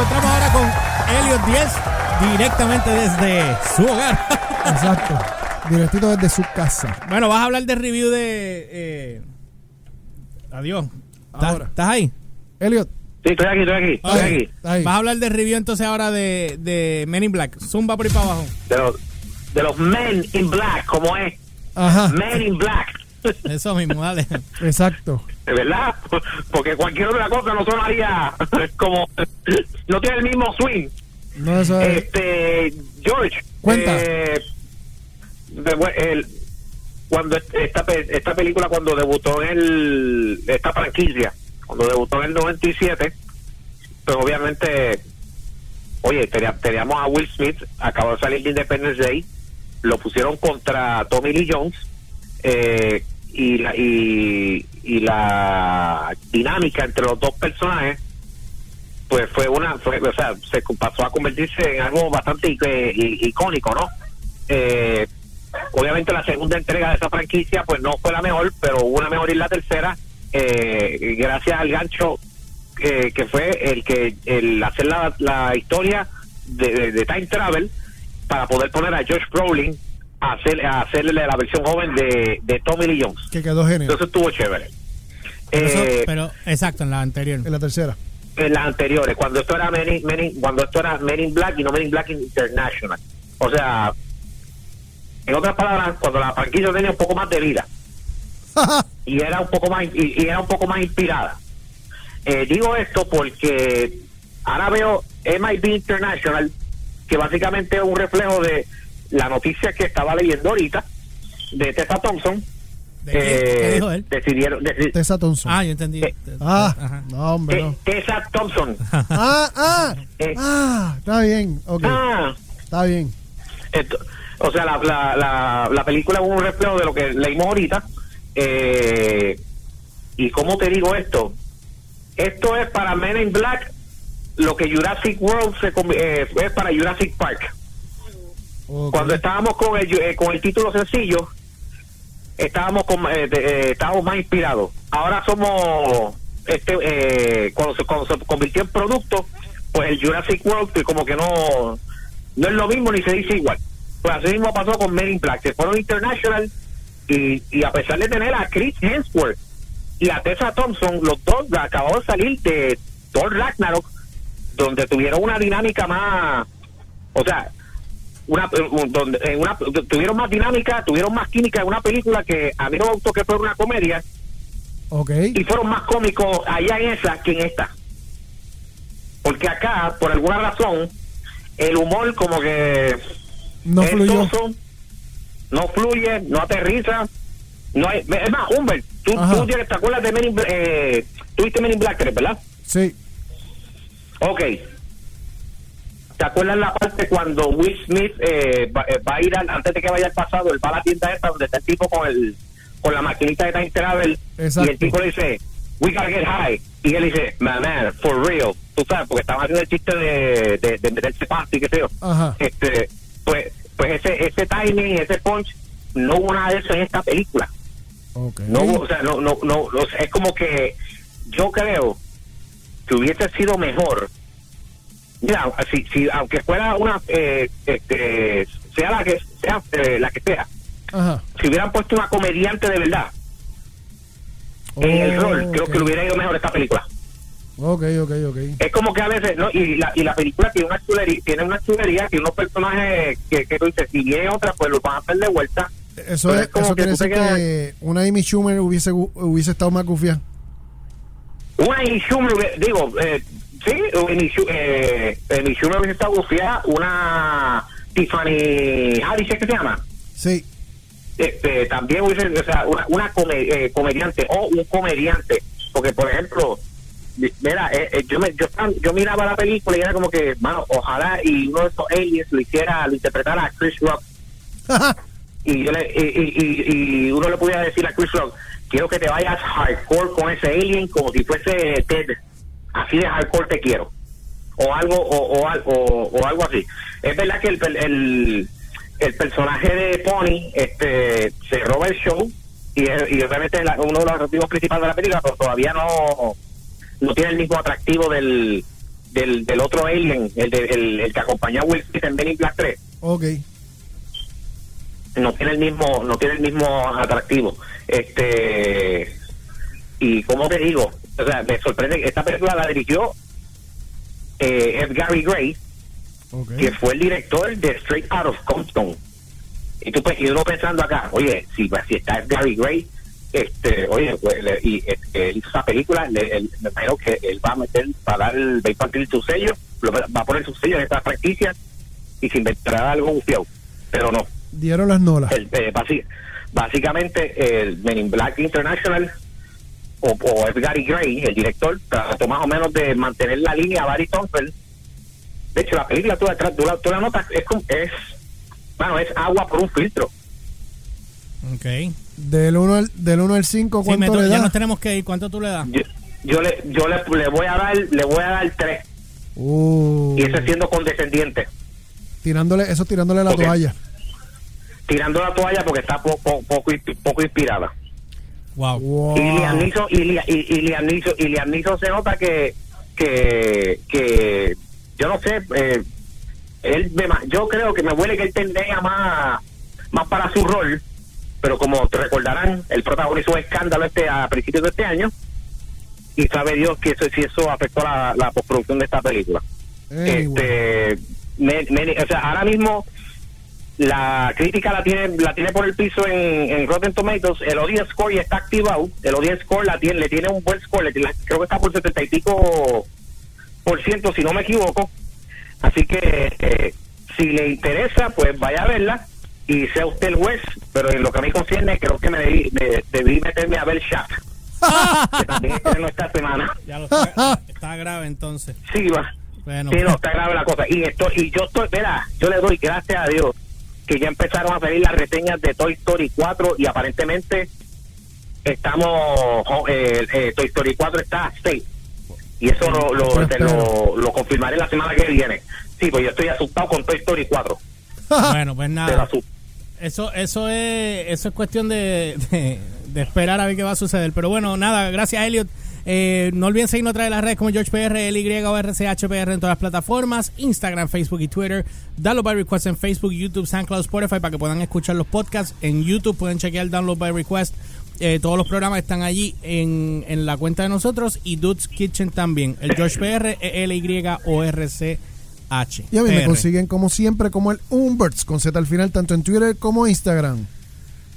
encontramos ahora con Elliot 10 directamente desde su hogar. Exacto. Directito desde su casa. bueno, vas a hablar de review de. eh, Adiós. ¿Estás, Ahora. estás ahí? Elliot. Sí, estoy aquí, estoy aquí, estoy aquí. Vas a hablar de review entonces ahora de, de Men in Black. Zumba por ahí para abajo. De los, de los Men in Black, como es. Ajá. Men in Black. Eso mismo, dale. Exacto. ¿De verdad? Porque cualquier otra cosa no sonaría como... No tiene el mismo swing. No, eso es. Este, George. Cuenta. eh, el- cuando esta, pe- esta película, cuando debutó en el, esta franquicia, cuando debutó en el 97, pues obviamente, oye, teníamos, teníamos a Will Smith, acabó de salir de Independence Day, lo pusieron contra Tommy Lee Jones, eh, y, la, y, y la dinámica entre los dos personajes pues fue una fue, o sea se pasó a convertirse en algo bastante eh, icónico no Eh, obviamente la segunda entrega de esa franquicia pues no fue la mejor pero hubo una mejor y la tercera eh, gracias al gancho eh, que fue el que el hacer la, la historia de, de- de time travel para poder poner a Josh Brolin a, hacer, a hacerle la versión joven de, de Tommy Lee Jones Que quedó genial. entonces estuvo chévere Pero, eso- Eh, pero, exacto, en la anterior. En la tercera. en las anteriores, cuando esto era Men in, Men in- cuando esto era Men in Black y no Men in Black International. O sea, en otras palabras, cuando la franquicia tenía un poco más de vida y era un poco más y, y era un poco más inspirada. Eh, digo esto porque ahora veo MIB International que básicamente es un reflejo de la noticia que estaba leyendo ahorita de Tessa Thompson. ¿De qué? ¿Qué Eh, dijo él? decidieron, deci- Tessa Thompson. Ah, yo entendí. eh, Ah, Ajá. no, hombre, no. Te- Tessa Thompson. Ah, ah, Eh. ah, está bien, Ah, está bien. Esto- o sea, la, la, la, la película es un reflejo de lo que leímos ahorita. Eh, ¿Y cómo te digo esto? Esto es para Men in Black lo que Jurassic World se, conv- eh, es para Jurassic Park. Cuando estábamos con el, eh, con el título sencillo, estábamos con, eh, eh, estábamos más inspirados. Ahora somos, este, eh, cuando, se, cuando se convirtió en producto, pues el Jurassic World que como que no, no es lo mismo ni se dice igual. Pues así mismo pasó con Men in Black. Se fueron international y, y a pesar de tener a Chris Hemsworth y a Tessa Thompson, los dos acabaron de salir de Thor Ragnarok, donde tuvieron una dinámica más, o sea, una, un- donde, en una tuvieron más dinámica, tuvieron más química en una película que a mí no me gustó que fuera una comedia Ok. y fueron más cómicos allá en esa que en esta. Porque acá, por alguna razón, el humor como que No fluyó. no fluye, no aterriza. No hay, es más, Humbert, tú, tú te acuerdas de Men in eh, tuviste Men in Black, ¿verdad? Sí. Ok. ¿Te acuerdas la parte cuando Will Smith eh, va, eh, va a ir al- antes de que vaya al pasado, él va a la tienda esta donde está el tipo con el con la maquinita de time travel Exacto. y el tipo le dice, we gotta get high. Y él dice, man, man, for real. Tú sabes, porque estaban haciendo el chiste de, de, de meterse pasto y qué sé yo. Ajá. Este, pues, pues ese, ese timing, ese punch, no hubo nada de eso en esta película. No, o sea, no, no, no, es como que yo creo que hubiese sido mejor. Mira, si, si aunque fuera una, eh, este, sea la que sea, eh, la que sea, Ajá. si hubieran puesto una comediante de verdad en el rol, creo que le hubiera ido mejor esta película. Ok, ok, ok. Es como que a veces, ¿no? Y la, y la película tiene una chulería, tiene una chulería, tiene unos personajes que, que tú dices, si viene otra, pues los van a hacer de vuelta. Eso, es, como eso que quiere decir quedas- que una Amy Schumer hubiese, hubiese estado más gufia. Una Amy Schumer, digo, eh, sí, Schu- eh, Schumer hubiese estado bufiada, una Tiffany ¿es que se llama? Sí. Este, también hubiese, o sea, una, una come- eh, comediante o un comediante, porque por ejemplo, mi- mira, eh, eh, yo, me, yo, miraba la película y era como que, mano, ojalá y uno de estos aliens lo hiciera, lo interpretara a Chris Rock y, yo le, y, y- y- y uno le pudiera decir a Chris Rock, quiero que te vayas hardcore con ese alien como si fuese Ted, así de hardcore te quiero, o algo o, o, o- o algo así. Es verdad que el, el, el personaje de Pony este se roba el show y, y obviamente la- uno de los atractivos principales de la película, pero todavía no, no tiene el mismo atractivo del del, del otro alien, el, de- el, el que acompañó a Will Smith en in Black 3, Ok. no tiene el mismo, no tiene el mismo atractivo. Este y como te digo, o sea, me sorprende que esta película la dirigió eh, F. Gary Gray, que fue el director de Straight Out of Compton. Y tú pe- y uno pensando acá, oye, si, pues, si está Gary Gray, este, oye, pues, le- y este, él hizo esa película, le- él- me imagino que él va a meter, va a dar, va a impartir su sello, lo va a poner su sello en esta franquicia y se inventará algo bufiado. Pero no, Dieron las nolas. el, eh, básicamente el Men in Black International o, o es Gary Gray, el director, trató más o menos de mantener la línea a Barry Thompson. De hecho, la película tú la, tra- tú la, tú la notas, es, es, bueno, es agua por un filtro. Ok. Del 1 al, del uno al 5, Sí, me ¿cuánto to- le ya da? nos tenemos que ir. ¿Cuánto tú le das? Yo, yo le yo le, le voy a dar le voy a dar tres Uh, y eso siendo condescendiente tirándole, eso tirándole la toalla. tirando la toalla porque está po- po- poco poco inspirada Wow. Wow. y Liam Neeson y, Lia- y, y Liam Neeson- y Liam Neeson se nota que que que yo no sé eh, él me yo creo que me huele que él tendría más más para su rol pero como te recordarán él protagonizó un escándalo este a principios de este año y sabe Dios que eso si eso afectó la, la postproducción de esta película este me- me- o sea ahora mismo la crítica la tiene la tiene por el piso en, en Rotten Tomatoes. El audience score ya está activado. El audience score la tiene le tiene un buen score. Le creo que está por setenta y pico por ciento si no me equivoco. Así que eh, si le interesa pues vaya a verla y sea usted el juez. Pero en lo que a mí concierne creo que me debí, me- debí meterme a ver Shaft que también esta semana. Ya lo está, está grave entonces. sí va. Bueno, Sí, no, está grave la cosa. Y esto, y yo estoy, mira, yo le doy gracias a Dios que ya empezaron a salir las reseñas de Toy Story 4 y aparentemente estamos, eh, eh, Toy Story 4 está safe. Y eso lo, lo, te espero. lo, lo confirmaré la semana que viene. Sí, pues yo estoy asustado con Toy Story 4. bueno, pues nada. Eso, eso es, eso es cuestión de, de, de esperar a ver qué va a suceder. Pero bueno, nada, gracias Elliot. Eh, no olviden seguirnos a través de las redes como GeorgePR, LY en todas las plataformas, Instagram, Facebook y Twitter. Download by Request en Facebook, YouTube, SoundCloud, Spotify para que puedan escuchar los podcasts. En YouTube pueden chequear Download by Request. Eh, todos los programas están allí en, en la cuenta de nosotros y Dude's Kitchen también. El GeorgePR, L-Y o RCH. Y a mí me consiguen como siempre como el Umberts con Z al final tanto en Twitter como Instagram.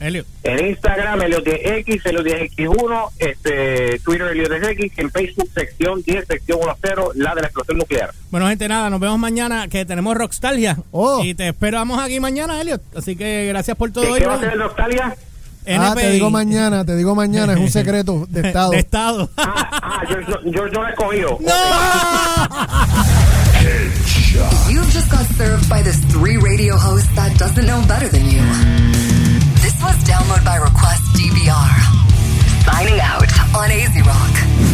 Elliot. En Instagram, Eliot de X, Eliot de X1, este, Twitter, Eliot de X, en Facebook, sección 10, sección 10, la de la explosión nuclear. Bueno, gente, nada, nos vemos mañana que tenemos Rockstalgia. Oh. Y te esperamos aquí mañana, Elliot. Así que gracias por todo. ¿Qué, hoy, qué va a hacer el Nostalgia? Ah, te NPI. digo mañana, te digo mañana, es un secreto de estado. De estado. Ah, ah, no- George no lo ha escogido. You've just got served by this three radio host that doesn't know better than you. Download by request DVR. Signing out on AZ Rock.